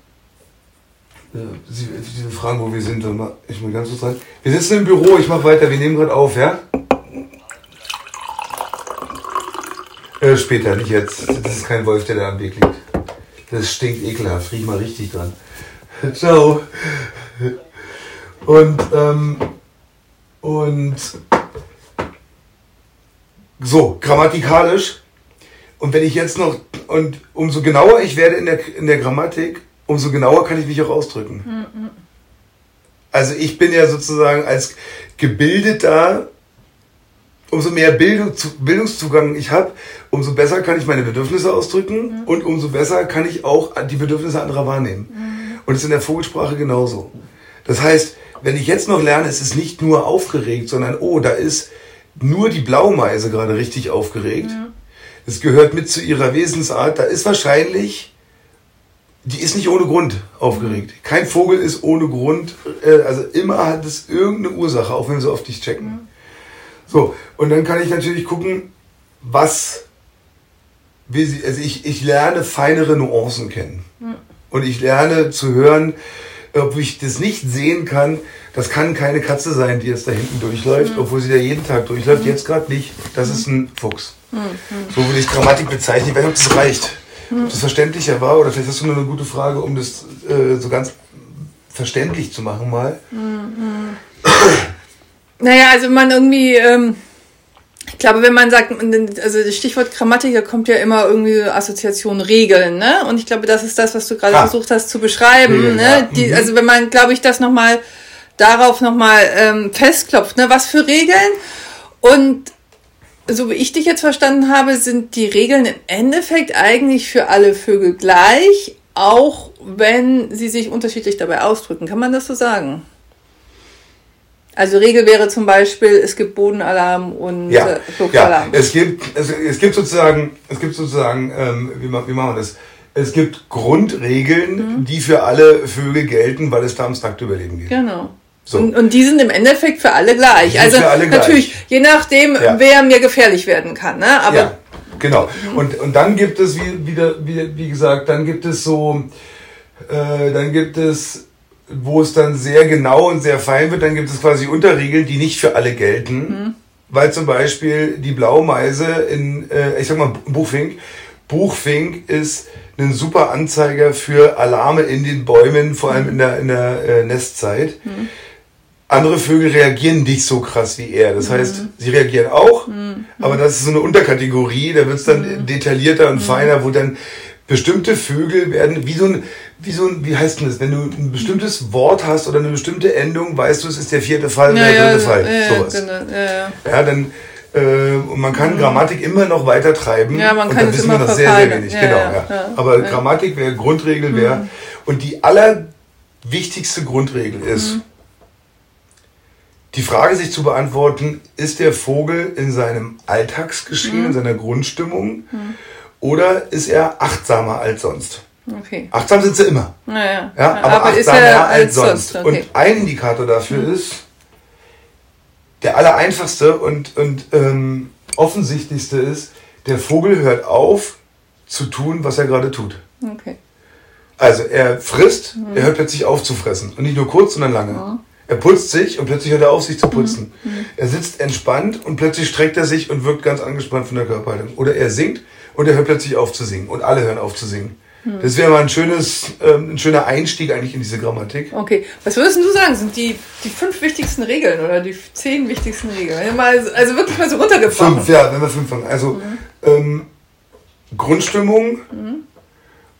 äh, Sie, Sie fragen, wo wir sind. Ich mal ganz kurz rein. Wir sitzen im Büro, ich mache weiter, wir nehmen gerade auf, ja? Äh, später, nicht jetzt. Das ist kein Wolf, der da am Weg liegt. Das stinkt ekelhaft, riech mal richtig dran. [laughs] Ciao. Und, ähm, und so, grammatikalisch. Und wenn ich jetzt noch, und umso genauer ich werde in der, in der Grammatik, umso genauer kann ich mich auch ausdrücken. Also ich bin ja sozusagen als gebildeter, umso mehr Bildung, Bildungszugang ich habe, umso besser kann ich meine Bedürfnisse ausdrücken und umso besser kann ich auch die Bedürfnisse anderer wahrnehmen. Und es ist in der Vogelsprache genauso. Das heißt, wenn ich jetzt noch lerne, es ist nicht nur aufgeregt, sondern oh, da ist nur die Blaumeise gerade richtig aufgeregt. Es gehört mit zu ihrer Wesensart. Da ist wahrscheinlich, die ist nicht ohne Grund aufgeregt. Kein Vogel ist ohne Grund, äh, also immer hat es irgendeine Ursache, auch wenn sie oft nicht checken. So, und dann kann ich natürlich gucken, was will sie, also ich, ich lerne feinere Nuancen kennen. Und ich lerne zu hören, ob ich das nicht sehen kann, das kann keine Katze sein, die jetzt da hinten durchläuft, obwohl sie da jeden Tag durchläuft, jetzt gerade nicht. Das ist ein Fuchs. So würde ich Grammatik bezeichnen. Ich weiß nicht, ob das reicht. Ob das verständlicher war oder vielleicht hast du nur eine gute Frage, um das äh, so ganz verständlich zu machen mal. Naja, also man irgendwie, ähm, ich glaube, wenn man sagt, also das Stichwort Grammatik, da kommt ja immer irgendwie Assoziation Regeln, ne? Und ich glaube, das ist das, was du gerade Ah. versucht hast zu beschreiben, Regeln, ne? ja. Die, Mhm. also wenn man, glaube ich, das nochmal darauf nochmal ähm, festklopft, ne? Was für Regeln? Und so wie ich dich jetzt verstanden habe, sind die Regeln im Endeffekt eigentlich für alle Vögel gleich, auch wenn sie sich unterschiedlich dabei ausdrücken. Kann man das so sagen? Also Regel wäre zum Beispiel, es gibt Bodenalarm und Ja, äh, ja. Flugalarm. Es gibt, es, es gibt sozusagen, es gibt sozusagen, ähm, wie, wie machen wir das? Es gibt Grundregeln, Mhm. die für alle Vögel gelten, weil es da ums nackte Überleben geht. Genau. So. Und, und die sind im Endeffekt für alle gleich. Also alle gleich. natürlich, je nachdem, Ja. wer mir gefährlich werden kann. Ne? Aber ja, genau. Und, und dann gibt es, wie, wieder, wie, wie gesagt, dann gibt es so, äh, dann gibt es, wo es dann sehr genau und sehr fein wird, dann gibt es quasi Unterregeln, die nicht für alle gelten. Weil zum Beispiel die Blaumeise in, äh, ich sag mal, Buchfink, Buchfink ist ein super Anzeiger für Alarme in den Bäumen, vor allem in der, in der äh, Nestzeit. Andere Vögel reagieren nicht so krass wie er. Das heißt, sie reagieren auch, aber das ist so eine Unterkategorie, da wird es dann detaillierter und feiner, wo dann bestimmte Vögel werden, wie so ein, wie so ein, wie heißt denn das, wenn du ein bestimmtes Wort hast oder eine bestimmte Endung, weißt du, es ist der vierte Fall oder ja, der ja, dritte Fall. ja, sowas. genau, ja, ja. Dann, äh, und man kann Grammatik immer noch weiter treiben. Ja, man und kann da es wissen immer wir noch sehr, sehr wenig. Genau, ja. Aber. Mhm. Grammatik wäre, Grundregel wäre. Und die allerwichtigste Grundregel ist, Mhm. Die Frage sich zu beantworten, ist der Vogel in seinem Alltagsgeschehen, Mhm. in seiner Grundstimmung, oder ist er achtsamer als sonst? Okay. Achtsam sind sie immer. Naja. Ja, aber, ist achtsamer er als sonst. Okay. Mhm. Und ein Indikator dafür ist, der allereinfachste und, und ähm, offensichtlichste ist, der Vogel hört auf zu tun, was er gerade tut. okay. Also er frisst, Mhm. er hört plötzlich auf zu fressen. Und nicht nur kurz, sondern lange. Er putzt sich und plötzlich hört er auf, sich zu putzen. Mhm. Er sitzt entspannt und plötzlich streckt er sich und wirkt ganz angespannt von der Körperhaltung. Oder er singt und er hört plötzlich auf zu singen. Und alle hören auf zu singen. Mhm. Das wäre mal ein, schönes, ähm, ein schöner Einstieg eigentlich in diese Grammatik. Okay. Was würdest du sagen, sind die, die fünf wichtigsten Regeln oder die zehn wichtigsten Regeln? Mal, also wirklich mal so runtergebrochen. Fünf, ja, wenn wir fünf fangen. Also Mhm. ähm, Grundstimmung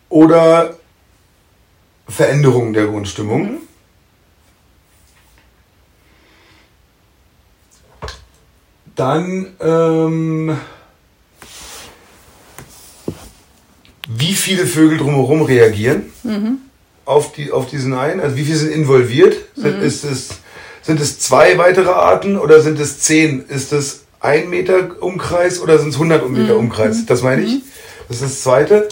oder Veränderung der Grundstimmung. Dann, ähm, wie viele Vögel drumherum reagieren auf, die, auf diesen einen? Also wie viele sind involviert? Sind, ist es, sind es zwei weitere Arten oder sind es zehn? Ist es ein Meter Umkreis oder sind es 100 Meter Umkreis? Das meine ich. Das ist das Zweite.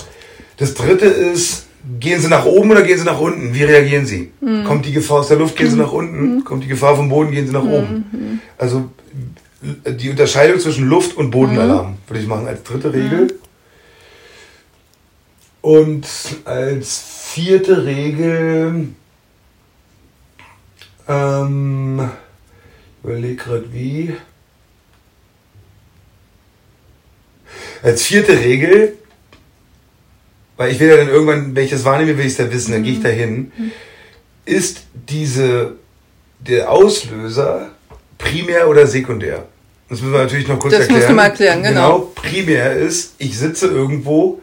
Das Dritte ist, gehen sie nach oben oder gehen sie nach unten? Wie reagieren sie? Kommt die Gefahr aus der Luft, gehen sie nach unten? Kommt die Gefahr vom Boden, gehen sie nach oben? Also die Unterscheidung zwischen Luft- und Bodenalarm würde ich machen als dritte Regel. Und als vierte Regel, ähm, ich überlege gerade wie. Als vierte Regel, weil ich will ja dann irgendwann, wenn ich das wahrnehme, will ich es ja wissen, dann gehe ich da hin, ist diese, der Auslöser primär oder sekundär? Das müssen wir natürlich noch kurz Das musst erklären. du mal erklären, genau. primär ist, ich sitze irgendwo,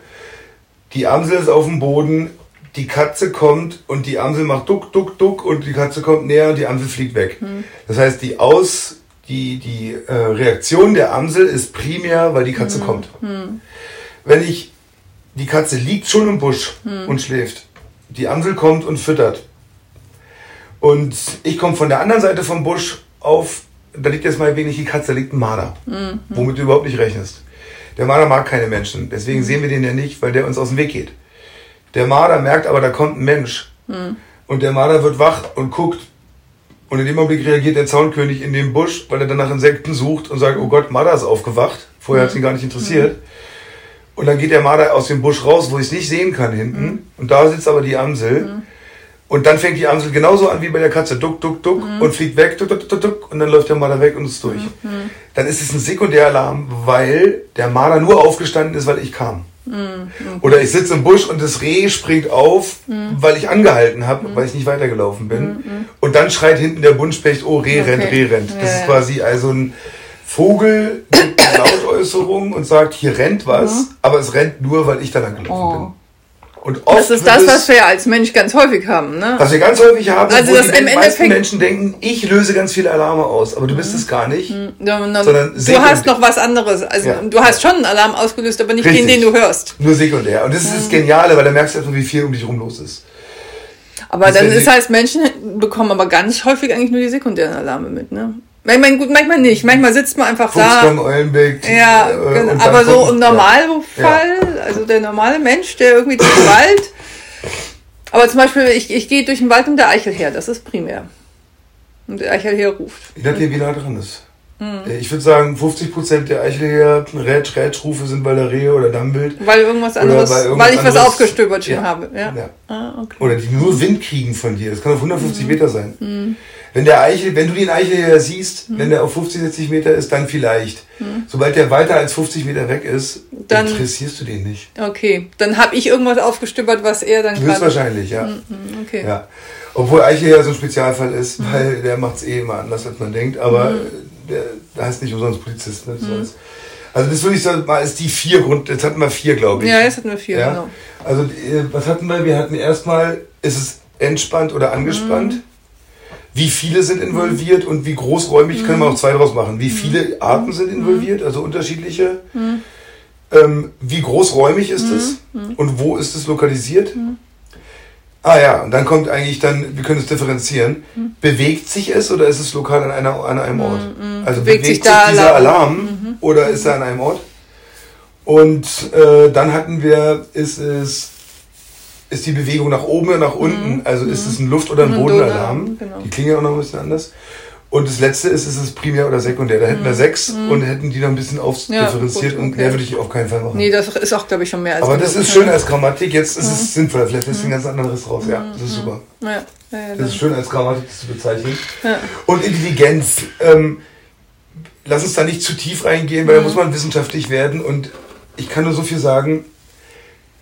die Amsel ist auf dem Boden, die Katze kommt und die Amsel macht duck, duck, duck und die Katze kommt näher und die Amsel fliegt weg. Das heißt, die Aus, die, die äh, Reaktion der Amsel ist primär, weil die Katze kommt. Wenn ich, die Katze liegt schon im Busch und schläft, die Amsel kommt und füttert und ich komme von der anderen Seite vom Busch auf, da liegt jetzt mal wenig die Katze, da liegt ein Marder, womit du überhaupt nicht rechnest. Der Marder mag keine Menschen, deswegen sehen wir den ja nicht, weil der uns aus dem Weg geht. Der Marder merkt aber, da kommt ein Mensch. Und der Marder wird wach und guckt. Und in dem Augenblick reagiert der Zaunkönig in den Busch, weil er dann nach Insekten sucht und sagt, oh Gott, Marder ist aufgewacht. Vorher hat es ihn gar nicht interessiert. Und dann geht der Marder aus dem Busch raus, wo ich es nicht sehen kann hinten. Und da sitzt aber die Amsel. Und dann fängt die Amsel genauso an wie bei der Katze. Duck, duck, duck. Und fliegt weg. Duck, duck, duck, duck. Und dann läuft der Marder weg und ist durch. Dann ist es ein Sekundäralarm, weil der Marder nur aufgestanden ist, weil ich kam. Oder ich sitze im Busch und das Reh springt auf, weil ich angehalten habe, weil ich nicht weitergelaufen bin. Und dann schreit hinten der Buntspecht, oh, Reh rennt, Okay. Reh rennt. Das Ja, ist quasi also ein Vogel mit Lautäußerung und sagt, hier rennt was, aber es rennt nur, weil ich da lang gelaufen Oh. bin. Und oft Das ist das, was wir als Mensch ganz häufig haben, ne? was wir ganz häufig haben, Also wo das die im meisten Menschen denken, ich löse ganz viele Alarme aus, aber du bist es gar nicht. Na, sondern du hast noch was anderes. Also Ja. du hast schon einen Alarm ausgelöst, aber nicht Richtig. den, den du hörst. Nur sekundär. Und das ist das Geniale, weil da merkst du einfach, wie viel um dich rum los ist. Aber Das dann ist heißt, Menschen bekommen aber ganz häufig eigentlich nur die sekundären Alarme mit, ne? Manchmal, gut, manchmal nicht. Manchmal sitzt man einfach Fuchsbang, da. Eulenbeck. Ja, äh, genau. aber so im ja. Normalfall, also der normale Mensch, der irgendwie durch den Wald. Aber zum Beispiel, ich, ich gehe durch den Wald und der Eichel her, das ist primär. Und der Eichel her ruft. Je nachdem, wie nah dran ist. Hm. Ich würde sagen, 50% der Eichelher Rätsch, Rätschrufe sind bei der Rehe oder Dammwild. Weil irgendwas anderes, weil weil, irgendwas ich was anderes- aufgestöbert schon Ja. habe. Ja. Ja. Ah, okay. Oder die nur Wind kriegen von dir. Das kann auf 150 Hm. Meter sein. Wenn der Eichel, wenn du den Eichelher siehst, Hm. wenn der auf 50, 60 Meter ist, dann vielleicht. Sobald der weiter als 50 Meter weg ist, Dann- interessierst du den nicht. Okay, dann habe ich irgendwas aufgestöbert, was er dann gerade. Höchstwahrscheinlich, ja. Okay. Ja. Obwohl Eichelher so ein Spezialfall ist, weil der macht es eh immer anders, als man denkt. Aber der, heißt nicht umsonst Polizist. Ne? Das alles. Also das würde ich sagen, mal ist die vier Grund. Jetzt hatten wir vier, glaube ich. Ja, jetzt hatten wir vier, Ja? genau. Also äh, was hatten wir? Wir hatten erstmal, ist es entspannt oder angespannt? Mhm. Wie viele sind involviert und wie großräumig, können wir Mhm. auch zwei draus machen. Wie viele Arten sind involviert, also unterschiedliche. Ähm, wie großräumig ist es Mhm. und wo ist es lokalisiert? Ah ja, und dann kommt eigentlich dann, wir können es differenzieren. Mhm. Bewegt sich es oder ist es lokal an, einer, an einem Ort? Also Bewegt bewegt, sich sich, dieser Alarm? Alarm oder ist er an einem Ort? Und äh, dann hatten wir, ist es, ist die Bewegung nach oben oder nach unten? Also ist es ein Luft- oder ein Mhm, Bodenalarm? genau. Die klingen ja auch noch ein bisschen anders. Und das letzte ist, ist es primär oder sekundär. Da hätten wir sechs und hätten die noch ein bisschen Mhm. Ja, aufdifferenziert gut, und okay. mehr würde ich auf keinen Fall machen. Nee, das ist auch, glaube ich, schon mehr als Aber das ist schön als Grammatik. Jetzt ist es sinnvoll. Vielleicht lässt du ein ganz anderes raus. Ja, das ist super. Ja, ja, Das ist schön als Grammatik zu bezeichnen. Und Intelligenz. Ähm, lass uns da nicht zu tief reingehen, weil da muss man wissenschaftlich werden. Und ich kann nur so viel sagen.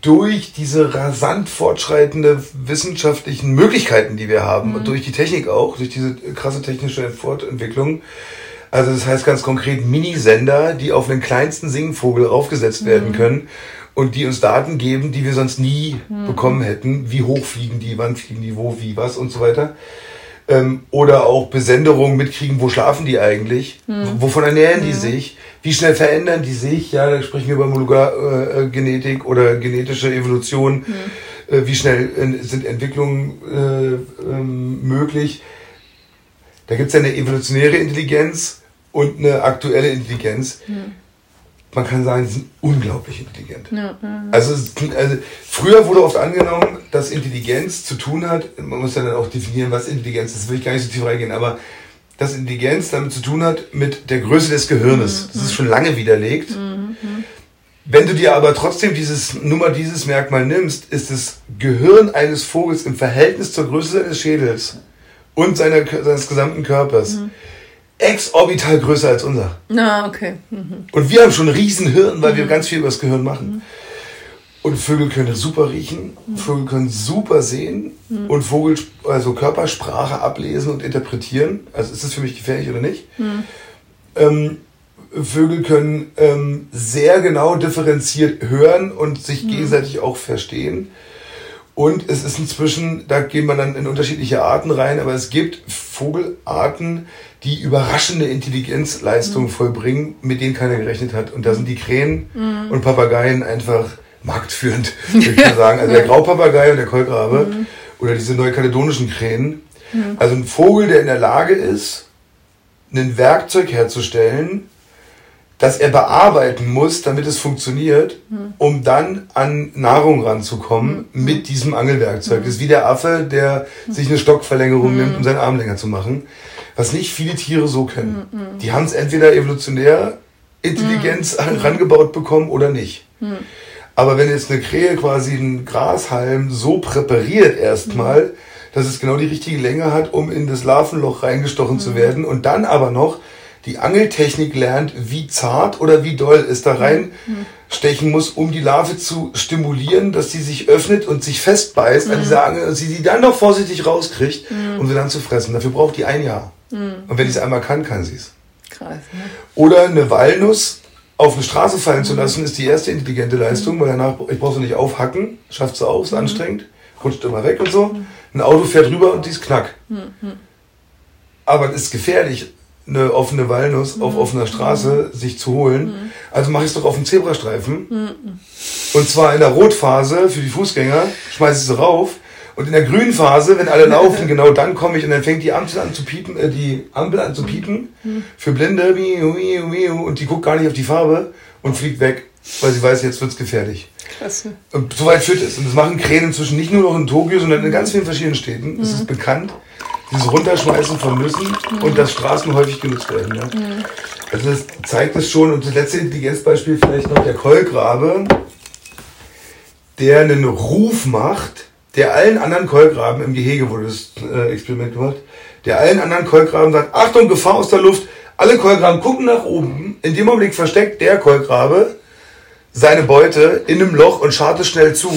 Durch diese rasant fortschreitende wissenschaftlichen Möglichkeiten, die wir haben, und durch die Technik auch, durch diese krasse technische Fortentwicklung, also das heißt ganz konkret Minisender, die auf den kleinsten Singvogel aufgesetzt werden können und die uns Daten geben, die wir sonst nie bekommen hätten. Wie hoch fliegen die, wann fliegen die, wo, wie, was und so weiter. Ähm, oder auch Besenderungen mitkriegen, wo schlafen die eigentlich, Hm. wovon ernähren die sich, wie schnell verändern die sich, ja, da sprechen wir über Monogenetik oder genetische Evolution, Hm. äh, wie schnell äh, sind Entwicklungen äh, ähm, möglich. Da gibt es ja eine evolutionäre Intelligenz und eine aktuelle Intelligenz. Man kann sagen, die sind unglaublich intelligent. Also, es- also früher wurde oft angenommen, dass Intelligenz zu tun hat, man muss ja dann auch definieren, was Intelligenz ist, will ich gar nicht so tief reingehen, aber dass Intelligenz damit zu tun hat mit der Größe des Gehirnes. Das ist schon lange widerlegt. Wenn du dir aber trotzdem dieses, nur mal dieses Merkmal nimmst, ist das Gehirn eines Vogels im Verhältnis zur Größe seines Schädels und seiner, seines gesamten Körpers exorbital größer als unser. Na, okay. Mhm. Und wir haben schon ein Riesenhirn, weil wir ganz viel über das Gehirn machen. Und Vögel können super riechen, Vögel können super sehen und Vogel, also Körpersprache ablesen und interpretieren. Also ist das für mich gefährlich oder nicht? Ähm, Vögel können ähm, sehr genau differenziert hören und sich gegenseitig auch verstehen. Und es ist inzwischen, da geht man dann in unterschiedliche Arten rein, aber es gibt Vogelarten, die überraschende Intelligenzleistungen vollbringen, mit denen keiner gerechnet hat. Und da sind die Krähen und Papageien einfach marktführend, [laughs] würde ich mal sagen. Also der Graupapagei und der Kolkrabe oder diese neukaledonischen Krähen. Also ein Vogel, der in der Lage ist, ein Werkzeug herzustellen, das er bearbeiten muss, damit es funktioniert, um dann an Nahrung ranzukommen mit diesem Angelwerkzeug. Das ist wie der Affe, der sich eine Stockverlängerung nimmt, um seinen Arm länger zu machen. Was nicht viele Tiere so können. Die haben es entweder evolutionär Intelligenz rangebaut bekommen oder nicht. Aber wenn jetzt eine Krähe quasi einen Grashalm so präpariert erstmal, dass es genau die richtige Länge hat, um in das Larvenloch reingestochen zu werden und dann aber noch die Angeltechnik lernt, wie zart oder wie doll es da reinstechen muss, um die Larve zu stimulieren, dass sie sich öffnet und sich festbeißt an dieser Angel und sie die dann noch vorsichtig rauskriegt, um sie dann zu fressen. Dafür braucht die ein Jahr. Und wenn sie es einmal kann, kann sie es. Krass, ne? Oder eine Walnuss auf eine Straße fallen zu lassen, ist die erste intelligente Leistung, weil danach, ich brauche sie nicht aufhacken, schafft sie auf, ist anstrengend, rutscht immer weg und so. Ein Auto fährt rüber und die ist knack. Aber es ist gefährlich, eine offene Walnuss auf offener Straße sich zu holen. Also mache ich es doch auf dem Zebrastreifen. Und zwar in der Rotphase für die Fußgänger, schmeiße ich sie rauf. Und in der grünen Phase, wenn alle laufen, [laughs] genau dann komme ich und dann fängt die Ampel an zu piepen, äh, die Ampel an zu piepen für Blinde, und die guckt gar nicht auf die Farbe und fliegt weg, weil sie weiß, jetzt wird's gefährlich. Klasse. Und soweit führt es. Und das machen Krähen inzwischen nicht nur noch in Tokio, sondern in ganz vielen verschiedenen Städten. Es ist bekannt, dieses Runterschmeißen von Nüssen und dass Straßen häufig genutzt werden. Ja. Also das zeigt es schon. Und das letzte Intelligenzbeispiel vielleicht noch der Kolkrabe, der einen Ruf macht, der allen anderen Kolkraben, im Gehege wurde das äh, Experiment gemacht, der allen anderen Kolkraben sagt, Achtung, Gefahr aus der Luft. Alle Kolkraben gucken nach oben. In dem Augenblick versteckt der Kolkrabe seine Beute in einem Loch und schart es schnell zu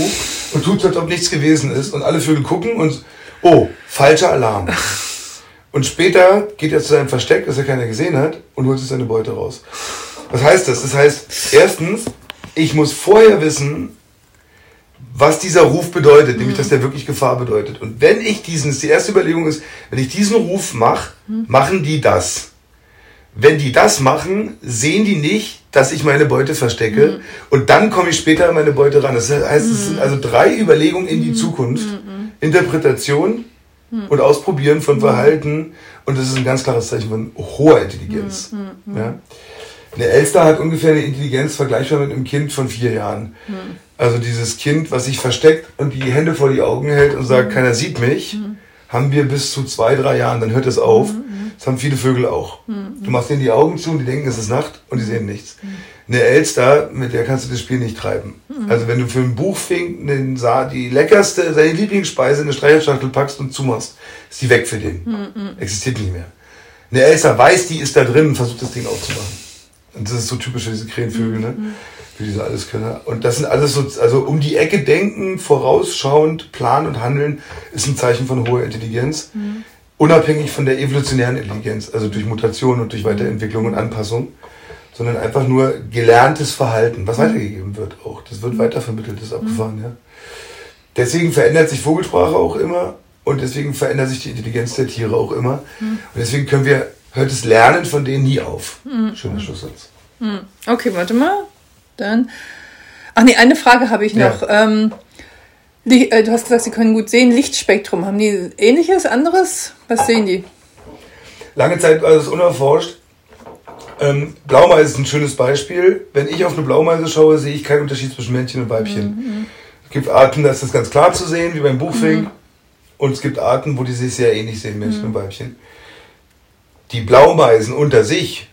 und tut, als ob nichts gewesen ist. Und alle Vögel gucken und, oh, falscher Alarm. [laughs] Und später geht er zu seinem Versteck, das er keiner gesehen hat, und holt sich seine Beute raus. Was heißt das? Das heißt, erstens, ich muss vorher wissen, was dieser Ruf bedeutet, nämlich, dass der wirklich Gefahr bedeutet. Und wenn ich diesen, die erste Überlegung ist, wenn ich diesen Ruf mache, machen die das. Wenn die das machen, sehen die nicht, dass ich meine Beute verstecke. Und dann komme ich später an meine Beute ran. Das heißt, es sind also drei Überlegungen in die Zukunft. Interpretation und Ausprobieren von Verhalten. Und das ist ein ganz klares Zeichen von hoher Intelligenz. Ja? Eine Elster hat ungefähr eine Intelligenz vergleichbar mit einem Kind von vier Jahren. Also dieses Kind, was sich versteckt und die Hände vor die Augen hält und sagt, keiner sieht mich, haben wir bis zu zwei, drei Jahren, dann hört es auf. Das haben viele Vögel auch. Du machst denen die Augen zu und die denken, es ist Nacht und die sehen nichts. Eine Elster, mit der kannst du das Spiel nicht treiben. Also wenn du für ein Buchfink den Sa die leckerste, seine Lieblingsspeise in eine Streichholzschachtel packst und zumachst, ist die weg für den. Existiert nicht mehr. Eine Elster weiß, die ist da drin und versucht das Ding aufzumachen. Und das ist so typisch für diese Krähenvögel, ne? Für diese Alleskönner. Und das sind alles so, also um die Ecke denken, vorausschauend, planen und handeln, ist ein Zeichen von hoher Intelligenz. Unabhängig von der evolutionären Intelligenz, also durch Mutation und durch Weiterentwicklung und Anpassung, sondern einfach nur gelerntes Verhalten, was weitergegeben wird auch. Das wird weitervermittelt, das ist abgefahren, ja. Deswegen verändert sich Vogelsprache auch immer. Und deswegen verändert sich die Intelligenz der Tiere auch immer. Und deswegen können wir, hört das Lernen von denen nie auf. Schöner Schlusssatz. Okay, warte mal. Dann. Ach nee, eine Frage habe ich noch. Ja. Ähm, Li- äh, du hast gesagt, sie können gut sehen. Lichtspektrum. Haben die ähnliches, anderes? Was sehen die? Lange Zeit war das unerforscht. Ähm, Blaumeise ist ein schönes Beispiel. Wenn ich auf eine Blaumeise schaue, sehe ich keinen Unterschied zwischen Männchen und Weibchen. Es gibt Arten, da ist das ganz klar zu sehen, wie beim Buchfink. Und es gibt Arten, wo die sich sehr ähnlich sehen, Männchen und Weibchen. Die Blaumeisen unter sich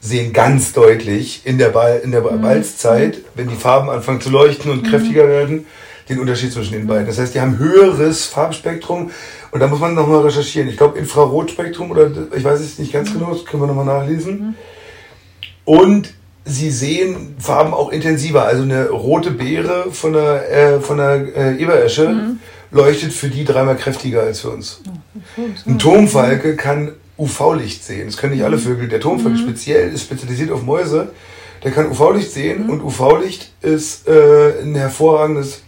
sehen ganz deutlich in der, Ball, in der Balzzeit, wenn die Farben anfangen zu leuchten und kräftiger werden, den Unterschied zwischen den beiden. Das heißt, die haben höheres Farbspektrum und da muss man nochmal recherchieren. Ich glaube, Infrarotspektrum oder ich weiß es nicht ganz genau, das können wir nochmal nachlesen. Und sie sehen Farben auch intensiver. Also eine rote Beere von der, äh, von der äh, Eberesche leuchtet für die dreimal kräftiger als für uns. Ein Turmfalke kann UV-Licht sehen. Das können nicht alle Vögel. Der Turmfalke speziell ist spezialisiert auf Mäuse. Der kann UV-Licht sehen und UV-Licht ist äh, ein hervorragendes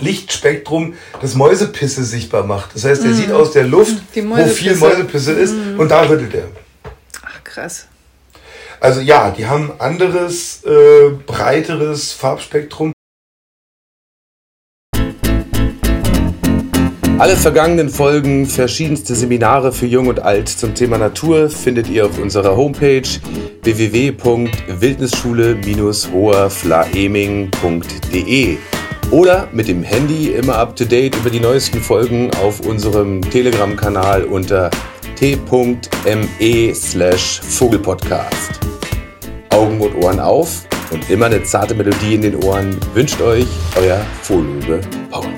Lichtspektrum, das Mäusepisse sichtbar macht. Das heißt, er sieht aus der Luft, wo viel Mäusepisse. Ist und da rüttelt er. Ach, krass. Also ja, die haben anderes, äh, breiteres Farbspektrum. Alle vergangenen Folgen, verschiedenste Seminare für Jung und Alt zum Thema Natur findet ihr auf unserer Homepage www.wildnisschule-hoherflaeming.de oder mit dem Handy immer up to date über die neuesten Folgen auf unserem Telegram-Kanal unter t.me slash Vogelpodcast. Augen und Ohren auf und immer eine zarte Melodie in den Ohren wünscht euch euer Vorlube Paul.